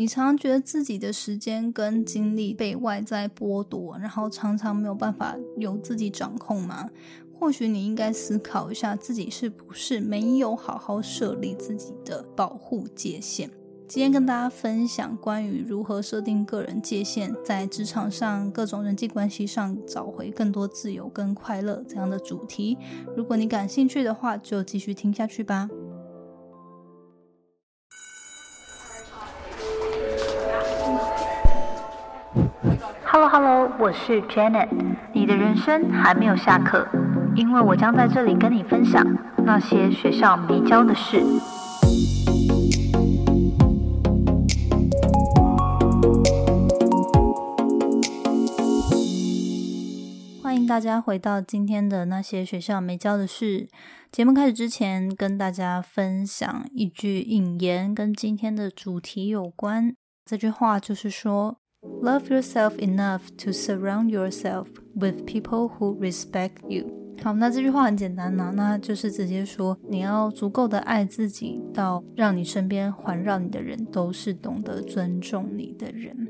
你常常觉得自己的时间跟精力被外在剥夺，然后常常没有办法由自己掌控吗？或许你应该思考一下，自己是不是没有好好设立自己的保护界限。今天跟大家分享关于如何设定个人界限，在职场上各种人际关系上找回更多自由跟快乐这样的主题。如果你感兴趣的话，就继续听下去吧。Hello Hello，我是 Janet。你的人生还没有下课，因为我将在这里跟你分享那些学校没教的事。欢迎大家回到今天的那些学校没教的事。节目开始之前，跟大家分享一句引言，跟今天的主题有关。这句话就是说：“Love yourself enough to surround yourself with people who respect you。”好，那这句话很简单呐，那就是直接说，你要足够的爱自己，到让你身边环绕你的人都是懂得尊重你的人。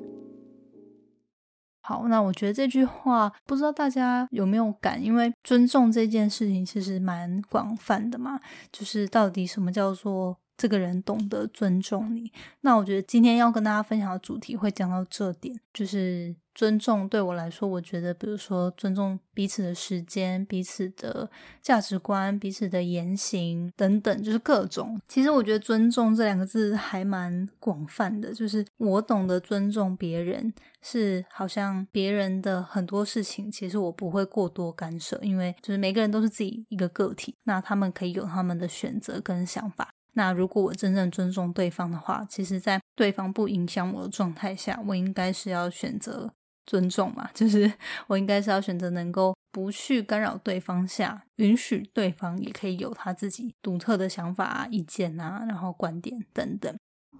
好，那我觉得这句话不知道大家有没有感，因为尊重这件事情其实蛮广泛的嘛，就是到底什么叫做这个人懂得尊重你？那我觉得今天要跟大家分享的主题会讲到这点，就是。尊重对我来说，我觉得，比如说尊重彼此的时间、彼此的价值观、彼此的言行等等，就是各种。其实我觉得“尊重”这两个字还蛮广泛的，就是我懂得尊重别人，是好像别人的很多事情，其实我不会过多干涉，因为就是每个人都是自己一个个体，那他们可以有他们的选择跟想法。那如果我真正尊重对方的话，其实在对方不影响我的状态下，我应该是要选择。尊重嘛，就是我应该是要选择能够不去干扰对方下，允许对方也可以有他自己独特的想法啊、意见啊，然后观点等等。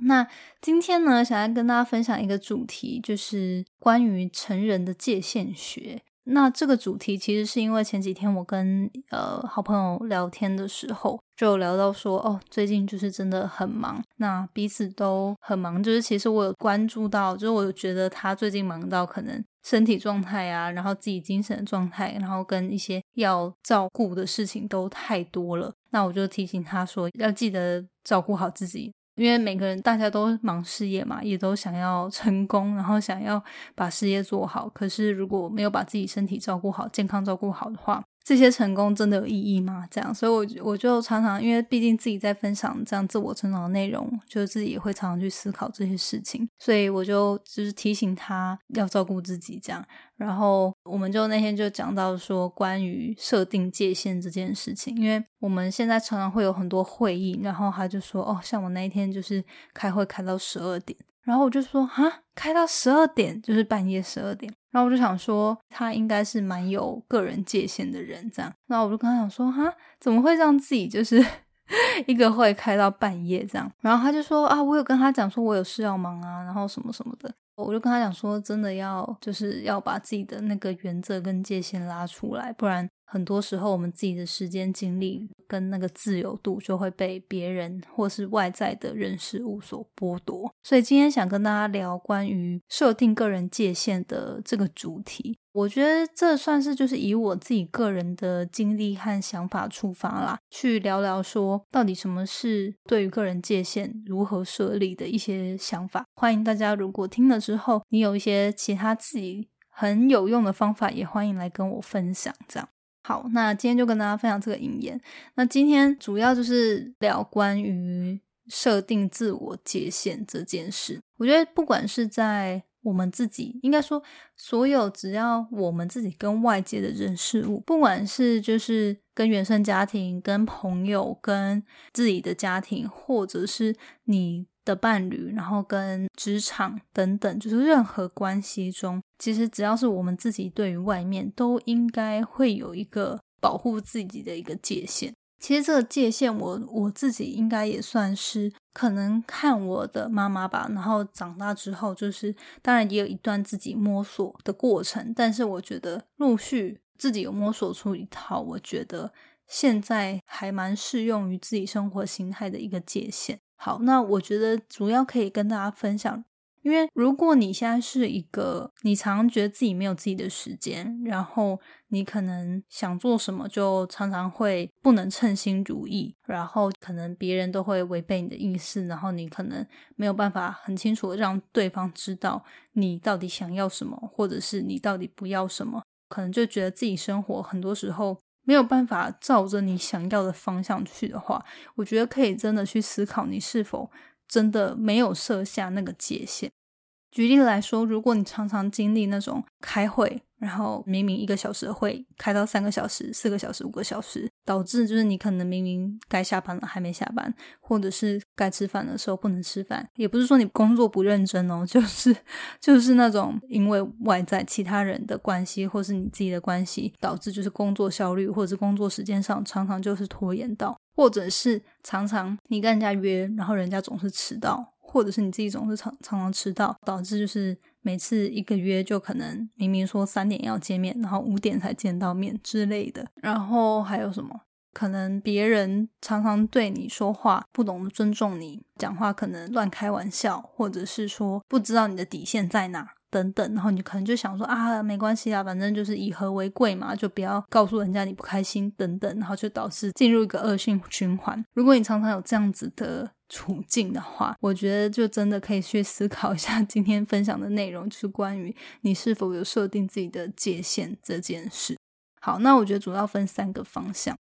那今天呢，想要跟大家分享一个主题，就是关于成人的界限学。那这个主题其实是因为前几天我跟呃好朋友聊天的时候，就聊到说，哦，最近就是真的很忙，那彼此都很忙，就是其实我有关注到，就是我觉得他最近忙到可能身体状态啊，然后自己精神的状态，然后跟一些要照顾的事情都太多了，那我就提醒他说，要记得照顾好自己。因为每个人大家都忙事业嘛，也都想要成功，然后想要把事业做好。可是如果没有把自己身体照顾好、健康照顾好的话，这些成功真的有意义吗？这样，所以，我我就常常，因为毕竟自己在分享这样自我成长的内容，就是自己也会常常去思考这些事情，所以我就就是提醒他要照顾自己，这样。然后，我们就那天就讲到说，关于设定界限这件事情，因为我们现在常常会有很多会议，然后他就说，哦，像我那一天就是开会开到十二点。然后我就说啊，开到十二点，就是半夜十二点。然后我就想说，他应该是蛮有个人界限的人，这样。然后我就跟他讲说，哈，怎么会让自己就是 一个会开到半夜这样？然后他就说啊，我有跟他讲说我有事要忙啊，然后什么什么的。我就跟他讲说，真的要就是要把自己的那个原则跟界限拉出来，不然。很多时候，我们自己的时间、精力跟那个自由度就会被别人或是外在的人事物所剥夺。所以今天想跟大家聊关于设定个人界限的这个主题。我觉得这算是就是以我自己个人的经历和想法出发啦，去聊聊说到底什么是对于个人界限如何设立的一些想法。欢迎大家如果听了之后，你有一些其他自己很有用的方法，也欢迎来跟我分享。这样。好，那今天就跟大家分享这个引言。那今天主要就是聊关于设定自我界限这件事。我觉得不管是在我们自己，应该说所有只要我们自己跟外界的人事物，不管是就是跟原生家庭、跟朋友、跟自己的家庭，或者是你。的伴侣，然后跟职场等等，就是任何关系中，其实只要是我们自己对于外面，都应该会有一个保护自己的一个界限。其实这个界限，我我自己应该也算是可能看我的妈妈吧，然后长大之后，就是当然也有一段自己摸索的过程，但是我觉得陆续自己有摸索出一套，我觉得现在还蛮适用于自己生活形态的一个界限。好，那我觉得主要可以跟大家分享因为如果你现在是一个，你常常觉得自己没有自己的时间，然后你可能想做什么就常常会不能称心如意，然后可能别人都会违背你的意思，然后你可能没有办法很清楚的让对方知道你到底想要什么，或者是你到底不要什么，可能就觉得自己生活很多时候没有办法照着你想要的方向去的话，我觉得可以真的去思考你是否。真的没有设下那个界限。举例来说，如果你常常经历那种开会，然后明明一个小时的会开到三个小时、四个小时、五个小时，导致就是你可能明明该下班了还没下班，或者是该吃饭的时候不能吃饭，也不是说你工作不认真哦，就是就是那种因为外在其他人的关系，或是你自己的关系，导致就是工作效率或者是工作时间上常常就是拖延到。或者是常常你跟人家约，然后人家总是迟到，或者是你自己总是常常常迟到，导致就是每次一个约就可能明明说三点要见面，然后五点才见到面之类的。然后还有什么？可能别人常常对你说话不懂得尊重你，讲话可能乱开玩笑，或者是说不知道你的底线在哪。等等，然后你可能就想说啊，没关系啊，反正就是以和为贵嘛，就不要告诉人家你不开心等等，然后就导致进入一个恶性循环。如果你常常有这样子的处境的话，我觉得就真的可以去思考一下今天分享的内容，就是关于你是否有设定自己的界限这件事。好，那我觉得主要分三个方向。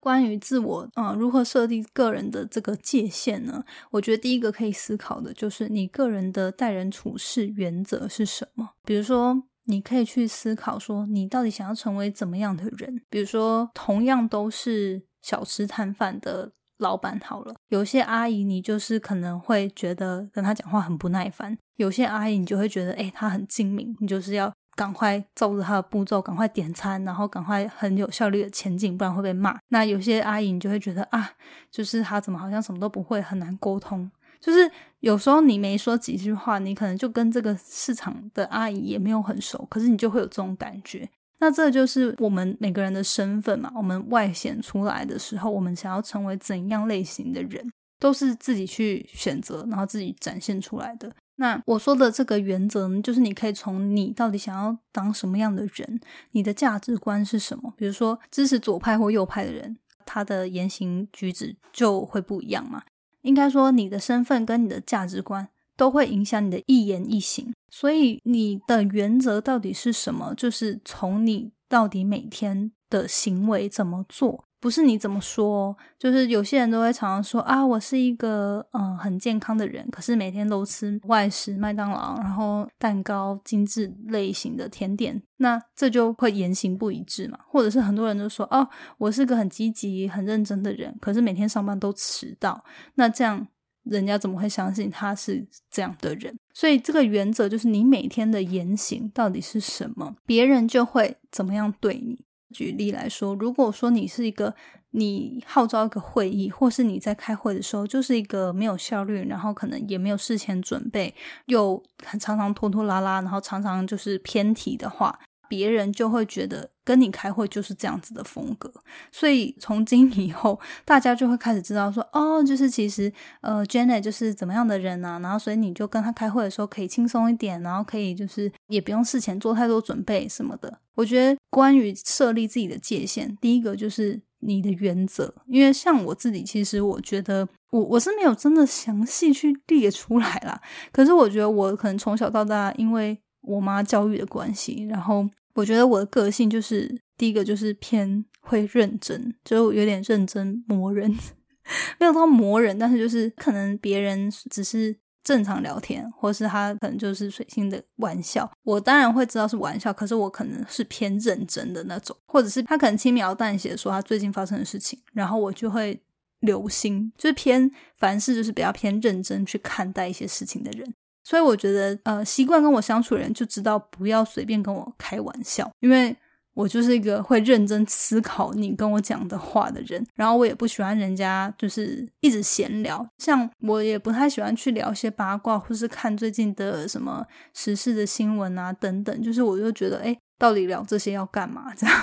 关于自我，呃，如何设定个人的这个界限呢？我觉得第一个可以思考的就是你个人的待人处事原则是什么。比如说，你可以去思考说，你到底想要成为怎么样的人？比如说，同样都是小吃摊贩的老板，好了，有些阿姨你就是可能会觉得跟她讲话很不耐烦；有些阿姨你就会觉得，哎，她很精明，你就是要。赶快照着他的步骤，赶快点餐，然后赶快很有效率的前进，不然会被骂。那有些阿姨，你就会觉得啊，就是他怎么好像什么都不会，很难沟通。就是有时候你没说几句话，你可能就跟这个市场的阿姨也没有很熟，可是你就会有这种感觉。那这就是我们每个人的身份嘛。我们外显出来的时候，我们想要成为怎样类型的人，都是自己去选择，然后自己展现出来的。那我说的这个原则呢，就是你可以从你到底想要当什么样的人，你的价值观是什么。比如说支持左派或右派的人，他的言行举止就会不一样嘛。应该说，你的身份跟你的价值观都会影响你的一言一行。所以你的原则到底是什么，就是从你到底每天的行为怎么做。不是你怎么说，就是有些人都会常常说啊，我是一个嗯很健康的人，可是每天都吃外食、麦当劳，然后蛋糕、精致类型的甜点，那这就会言行不一致嘛。或者是很多人都说哦，我是个很积极、很认真的人，可是每天上班都迟到，那这样人家怎么会相信他是这样的人？所以这个原则就是你每天的言行到底是什么，别人就会怎么样对你。举例来说，如果说你是一个你号召一个会议，或是你在开会的时候就是一个没有效率，然后可能也没有事前准备，又常常拖拖拉拉，然后常常就是偏题的话。别人就会觉得跟你开会就是这样子的风格，所以从今以后，大家就会开始知道说，哦，就是其实呃，Janet 就是怎么样的人啊，然后所以你就跟他开会的时候可以轻松一点，然后可以就是也不用事前做太多准备什么的。我觉得关于设立自己的界限，第一个就是你的原则，因为像我自己，其实我觉得我我是没有真的详细去列出来啦，可是我觉得我可能从小到大，因为我妈教育的关系，然后。我觉得我的个性就是第一个就是偏会认真，就有点认真磨人，没有到磨人，但是就是可能别人只是正常聊天，或是他可能就是随性的玩笑，我当然会知道是玩笑，可是我可能是偏认真的那种，或者是他可能轻描淡写说他最近发生的事情，然后我就会留心，就是偏凡事就是比较偏认真去看待一些事情的人。所以我觉得，呃，习惯跟我相处的人就知道不要随便跟我开玩笑，因为我就是一个会认真思考你跟我讲的话的人。然后我也不喜欢人家就是一直闲聊，像我也不太喜欢去聊一些八卦，或是看最近的什么时事的新闻啊等等。就是我就觉得，哎，到底聊这些要干嘛？这样，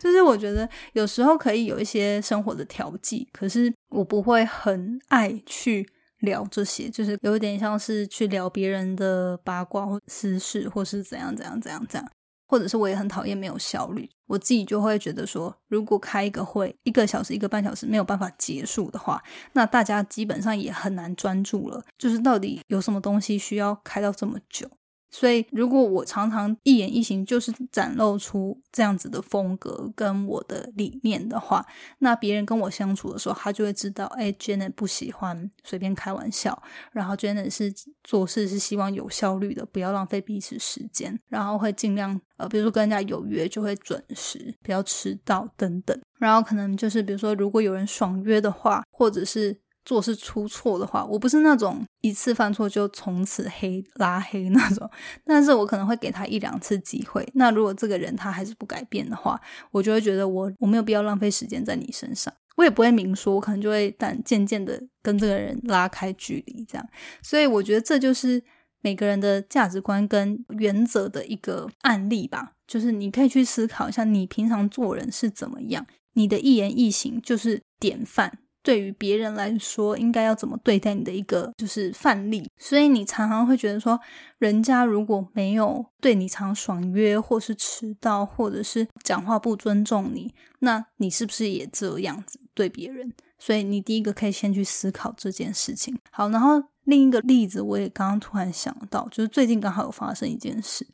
就是我觉得有时候可以有一些生活的调剂，可是我不会很爱去。聊这些，就是有点像是去聊别人的八卦或私事，或是怎样怎样怎样怎样。或者是我也很讨厌没有效率，我自己就会觉得说，如果开一个会一个小时一个半小时没有办法结束的话，那大家基本上也很难专注了。就是到底有什么东西需要开到这么久？所以，如果我常常一言一行就是展露出这样子的风格跟我的理念的话，那别人跟我相处的时候，他就会知道，哎，Janet 不喜欢随便开玩笑，然后 Janet 是做事是希望有效率的，不要浪费彼此时间，然后会尽量呃，比如说跟人家有约就会准时，不要迟到等等。然后可能就是比如说，如果有人爽约的话，或者是。做事出错的话，我不是那种一次犯错就从此黑拉黑那种，但是我可能会给他一两次机会。那如果这个人他还是不改变的话，我就会觉得我我没有必要浪费时间在你身上。我也不会明说，我可能就会但渐渐的跟这个人拉开距离，这样。所以我觉得这就是每个人的价值观跟原则的一个案例吧。就是你可以去思考一下，你平常做人是怎么样，你的一言一行就是典范。对于别人来说，应该要怎么对待你的一个就是范例，所以你常常会觉得说，人家如果没有对你常爽约，或是迟到，或者是讲话不尊重你，那你是不是也这样子对别人？所以你第一个可以先去思考这件事情。好，然后另一个例子，我也刚刚突然想到，就是最近刚好有发生一件事，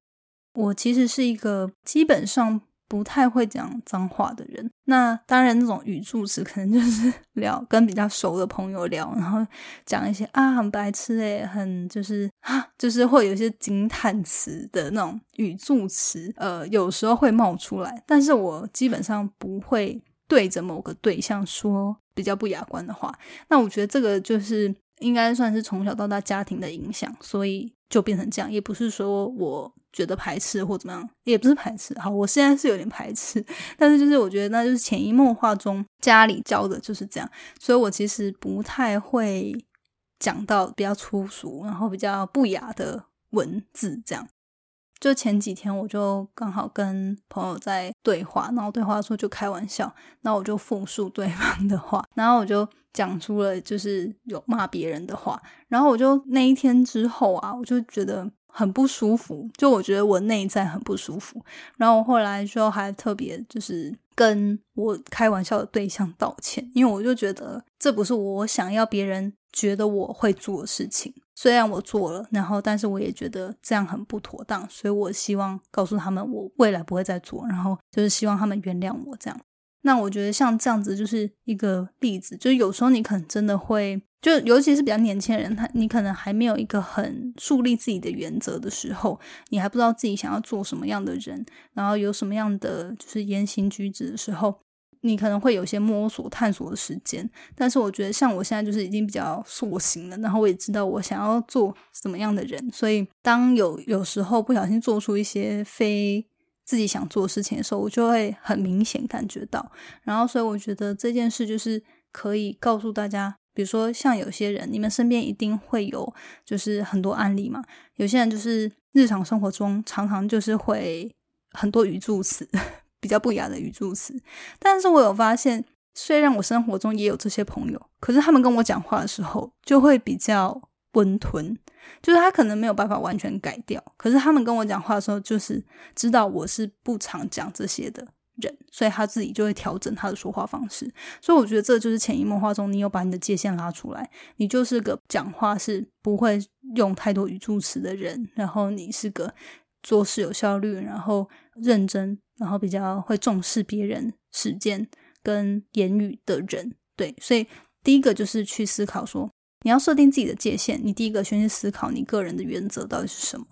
我其实是一个基本上。不太会讲脏话的人，那当然那种语助词可能就是 聊跟比较熟的朋友聊，然后讲一些啊很白痴诶，很就是啊 就是会有一些惊叹词的那种语助词，呃有时候会冒出来，但是我基本上不会对着某个对象说比较不雅观的话。那我觉得这个就是应该算是从小到大家庭的影响，所以就变成这样，也不是说我。觉得排斥或怎么样，也不是排斥。好，我现在是有点排斥，但是就是我觉得那就是潜移默化中家里教的就是这样，所以我其实不太会讲到比较粗俗，然后比较不雅的文字。这样，就前几天我就刚好跟朋友在对话，然后对话的时候就开玩笑，那我就复述对方的话，然后我就讲出了就是有骂别人的话，然后我就那一天之后啊，我就觉得。很不舒服，就我觉得我内在很不舒服，然后我后来就还特别就是跟我开玩笑的对象道歉，因为我就觉得这不是我想要别人觉得我会做的事情，虽然我做了，然后但是我也觉得这样很不妥当，所以我希望告诉他们我未来不会再做，然后就是希望他们原谅我这样。那我觉得像这样子就是一个例子，就是有时候你可能真的会，就尤其是比较年轻人，他你可能还没有一个很树立自己的原则的时候，你还不知道自己想要做什么样的人，然后有什么样的就是言行举止的时候，你可能会有些摸索探索的时间。但是我觉得像我现在就是已经比较塑形了，然后我也知道我想要做什么样的人，所以当有有时候不小心做出一些非。自己想做事情的时候，我就会很明显感觉到。然后，所以我觉得这件事就是可以告诉大家，比如说像有些人，你们身边一定会有，就是很多案例嘛。有些人就是日常生活中常常就是会很多语助词，比较不雅的语助词。但是我有发现，虽然我生活中也有这些朋友，可是他们跟我讲话的时候就会比较。温吞，就是他可能没有办法完全改掉，可是他们跟我讲话的时候，就是知道我是不常讲这些的人，所以他自己就会调整他的说话方式。所以我觉得这就是潜移默化中，你有把你的界限拉出来，你就是个讲话是不会用太多语助词的人，然后你是个做事有效率，然后认真，然后比较会重视别人时间跟言语的人。对，所以第一个就是去思考说。你要设定自己的界限，你第一个先去思考你个人的原则到底是什么。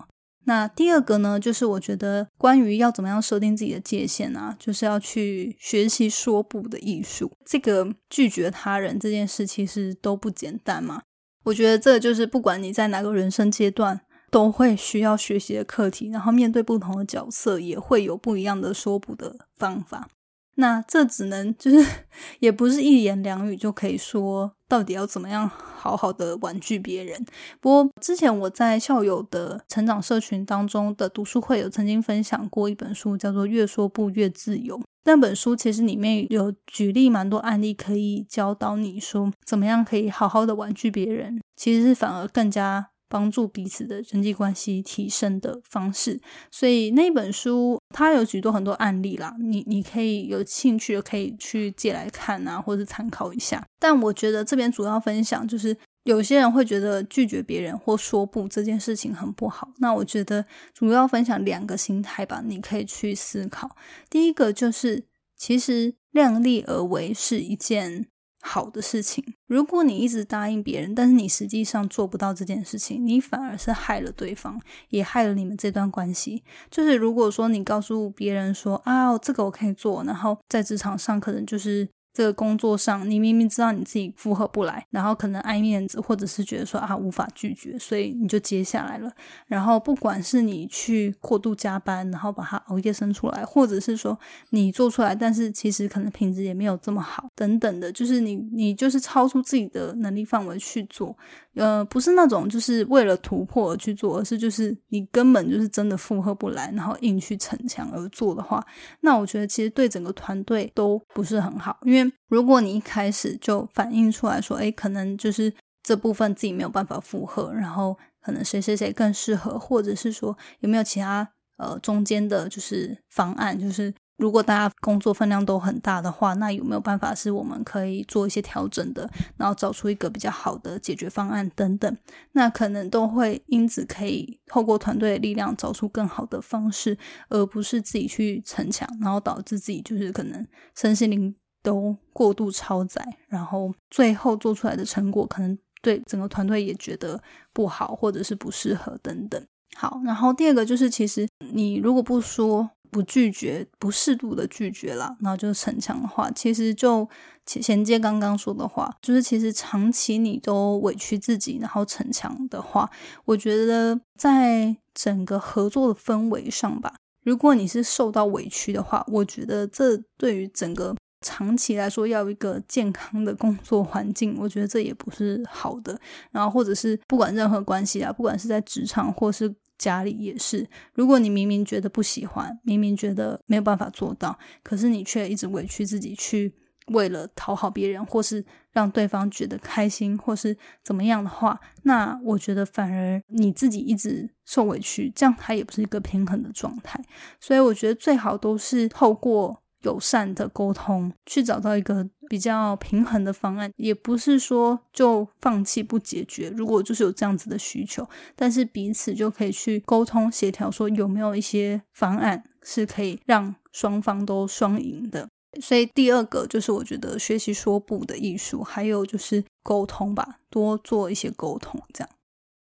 那第二个呢，就是我觉得关于要怎么样设定自己的界限啊，就是要去学习说不的艺术。这个拒绝他人这件事其实都不简单嘛。我觉得这就是不管你在哪个人生阶段都会需要学习的课题，然后面对不同的角色也会有不一样的说不的方法。那这只能就是 也不是一言两语就可以说。到底要怎么样好好的婉拒别人？不过之前我在校友的成长社群当中的读书会有曾经分享过一本书，叫做《越说不越自由》。那本书其实里面有举例蛮多案例，可以教导你说怎么样可以好好的婉拒别人，其实是反而更加帮助彼此的人际关系提升的方式。所以那本书它有许多很多案例啦，你你可以有兴趣可以去借来看啊，或者参考一下。但我觉得这边主要分享就是。有些人会觉得拒绝别人或说不这件事情很不好，那我觉得主要分享两个心态吧，你可以去思考。第一个就是，其实量力而为是一件好的事情。如果你一直答应别人，但是你实际上做不到这件事情，你反而是害了对方，也害了你们这段关系。就是如果说你告诉别人说啊，这个我可以做，然后在职场上可能就是。这个工作上，你明明知道你自己负荷不来，然后可能爱面子，或者是觉得说啊无法拒绝，所以你就接下来了。然后不管是你去过度加班，然后把它熬夜生出来，或者是说你做出来，但是其实可能品质也没有这么好，等等的，就是你你就是超出自己的能力范围去做。呃，不是那种就是为了突破而去做，而是就是你根本就是真的负荷不来，然后硬去逞强而做的话，那我觉得其实对整个团队都不是很好。因为如果你一开始就反映出来说，哎，可能就是这部分自己没有办法负荷，然后可能谁谁谁更适合，或者是说有没有其他呃中间的就是方案，就是。如果大家工作分量都很大的话，那有没有办法是我们可以做一些调整的，然后找出一个比较好的解决方案等等？那可能都会因此可以透过团队的力量找出更好的方式，而不是自己去逞强，然后导致自己就是可能身心灵都过度超载，然后最后做出来的成果可能对整个团队也觉得不好，或者是不适合等等。好，然后第二个就是，其实你如果不说。不拒绝，不适度的拒绝啦，然后就逞强的话，其实就衔接刚刚说的话，就是其实长期你都委屈自己，然后逞强的话，我觉得在整个合作的氛围上吧，如果你是受到委屈的话，我觉得这对于整个长期来说要一个健康的工作环境，我觉得这也不是好的。然后或者是不管任何关系啊，不管是在职场或是。家里也是，如果你明明觉得不喜欢，明明觉得没有办法做到，可是你却一直委屈自己去为了讨好别人，或是让对方觉得开心，或是怎么样的话，那我觉得反而你自己一直受委屈，这样它也不是一个平衡的状态。所以我觉得最好都是透过。友善的沟通，去找到一个比较平衡的方案，也不是说就放弃不解决。如果就是有这样子的需求，但是彼此就可以去沟通协调，说有没有一些方案是可以让双方都双赢的。所以第二个就是我觉得学习说不的艺术，还有就是沟通吧，多做一些沟通这样。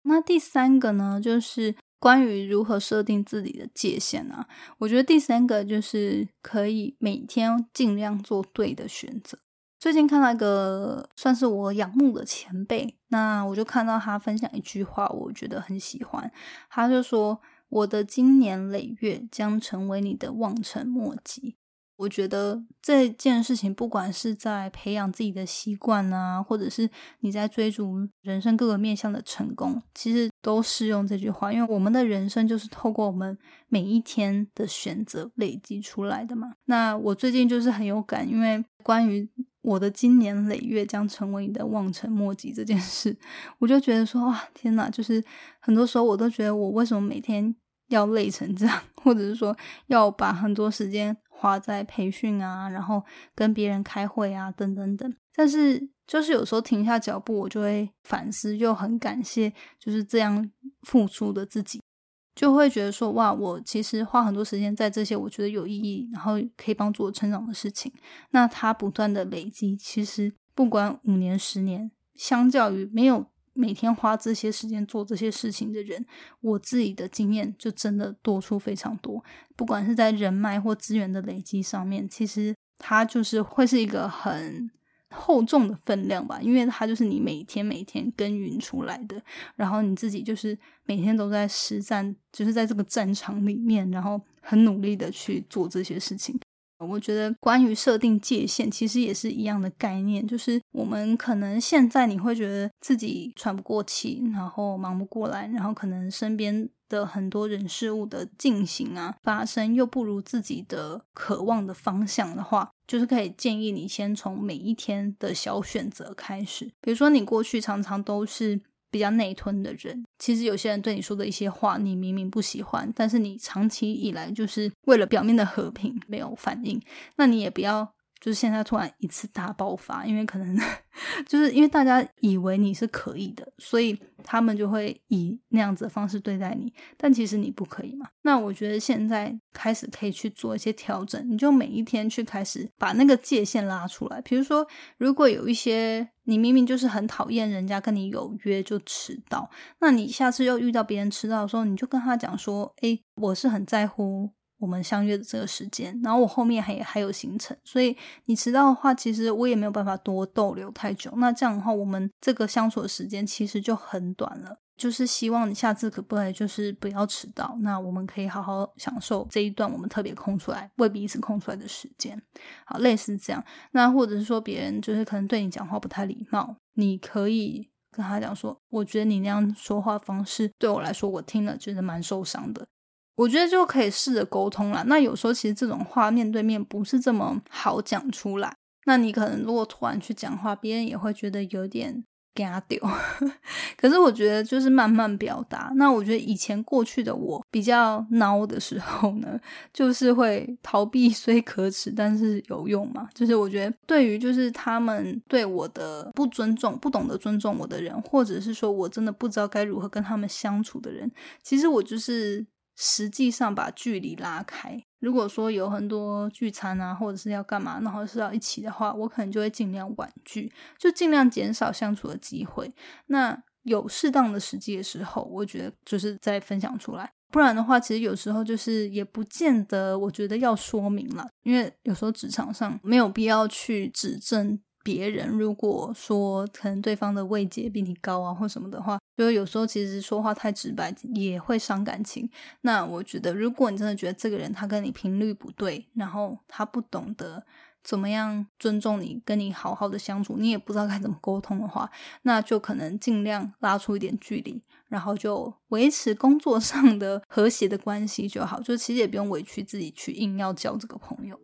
那第三个呢，就是。关于如何设定自己的界限啊，我觉得第三个就是可以每天尽量做对的选择。最近看到一个算是我仰慕的前辈，那我就看到他分享一句话，我觉得很喜欢。他就说：“我的经年累月将成为你的望尘莫及。”我觉得这件事情，不管是在培养自己的习惯啊，或者是你在追逐人生各个面向的成功，其实都适用这句话。因为我们的人生就是透过我们每一天的选择累积出来的嘛。那我最近就是很有感，因为关于我的今年累月将成为你的望尘莫及这件事，我就觉得说哇，天哪！就是很多时候我都觉得我为什么每天要累成这样，或者是说要把很多时间。花在培训啊，然后跟别人开会啊，等等等。但是就是有时候停下脚步，我就会反思，又很感谢就是这样付出的自己，就会觉得说哇，我其实花很多时间在这些我觉得有意义，然后可以帮助我成长的事情。那它不断的累积，其实不管五年、十年，相较于没有。每天花这些时间做这些事情的人，我自己的经验就真的多出非常多。不管是在人脉或资源的累积上面，其实它就是会是一个很厚重的分量吧，因为它就是你每天每天耕耘出来的，然后你自己就是每天都在实战，就是在这个战场里面，然后很努力的去做这些事情。我觉得关于设定界限，其实也是一样的概念，就是我们可能现在你会觉得自己喘不过气，然后忙不过来，然后可能身边的很多人事物的进行啊发生又不如自己的渴望的方向的话，就是可以建议你先从每一天的小选择开始，比如说你过去常常都是。比较内吞的人，其实有些人对你说的一些话，你明明不喜欢，但是你长期以来就是为了表面的和平没有反应，那你也不要。就是现在突然一次大爆发，因为可能就是因为大家以为你是可以的，所以他们就会以那样子的方式对待你。但其实你不可以嘛？那我觉得现在开始可以去做一些调整，你就每一天去开始把那个界限拉出来。比如说，如果有一些你明明就是很讨厌人家跟你有约就迟到，那你下次又遇到别人迟到的时候，你就跟他讲说：“诶，我是很在乎。”我们相约的这个时间，然后我后面还还有行程，所以你迟到的话，其实我也没有办法多逗留太久。那这样的话，我们这个相处的时间其实就很短了。就是希望你下次可不可以就是不要迟到，那我们可以好好享受这一段我们特别空出来为彼此空出来的时间。好，类似这样。那或者是说别人就是可能对你讲话不太礼貌，你可以跟他讲说，我觉得你那样说话方式对我来说，我听了觉得蛮受伤的。我觉得就可以试着沟通了。那有时候其实这种话面对面不是这么好讲出来。那你可能如果突然去讲话，别人也会觉得有点丢。可是我觉得就是慢慢表达。那我觉得以前过去的我比较孬的时候呢，就是会逃避虽可耻，但是有用嘛。就是我觉得对于就是他们对我的不尊重、不懂得尊重我的人，或者是说我真的不知道该如何跟他们相处的人，其实我就是。实际上把距离拉开。如果说有很多聚餐啊，或者是要干嘛，然后是要一起的话，我可能就会尽量婉拒，就尽量减少相处的机会。那有适当的时机的时候，我觉得就是再分享出来。不然的话，其实有时候就是也不见得，我觉得要说明了，因为有时候职场上没有必要去指正。别人如果说可能对方的位阶比你高啊，或什么的话，就是有时候其实说话太直白也会伤感情。那我觉得，如果你真的觉得这个人他跟你频率不对，然后他不懂得怎么样尊重你，跟你好好的相处，你也不知道该怎么沟通的话，那就可能尽量拉出一点距离，然后就维持工作上的和谐的关系就好。就其实也不用委屈自己去硬要交这个朋友。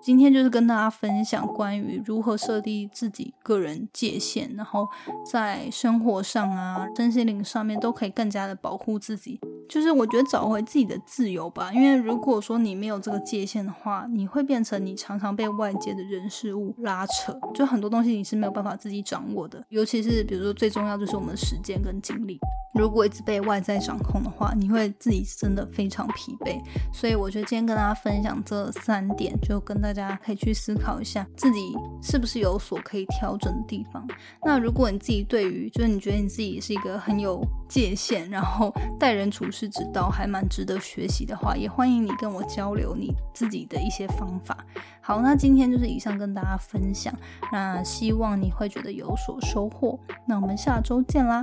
今天就是跟大家分享关于如何设定自己个人界限，然后在生活上啊、身心灵上面都可以更加的保护自己。就是我觉得找回自己的自由吧，因为如果说你没有这个界限的话，你会变成你常常被外界的人事物拉扯，就很多东西你是没有办法自己掌握的。尤其是比如说最重要就是我们的时间跟精力，如果一直被外在掌控的话，你会自己真的非常疲惫。所以我觉得今天跟大家分享这三点，就跟大家可以去思考一下自己是不是有所可以调整的地方。那如果你自己对于就是你觉得你自己是一个很有界限，然后待人处事。是知道还蛮值得学习的话，也欢迎你跟我交流你自己的一些方法。好，那今天就是以上跟大家分享，那希望你会觉得有所收获。那我们下周见啦，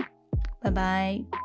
拜拜。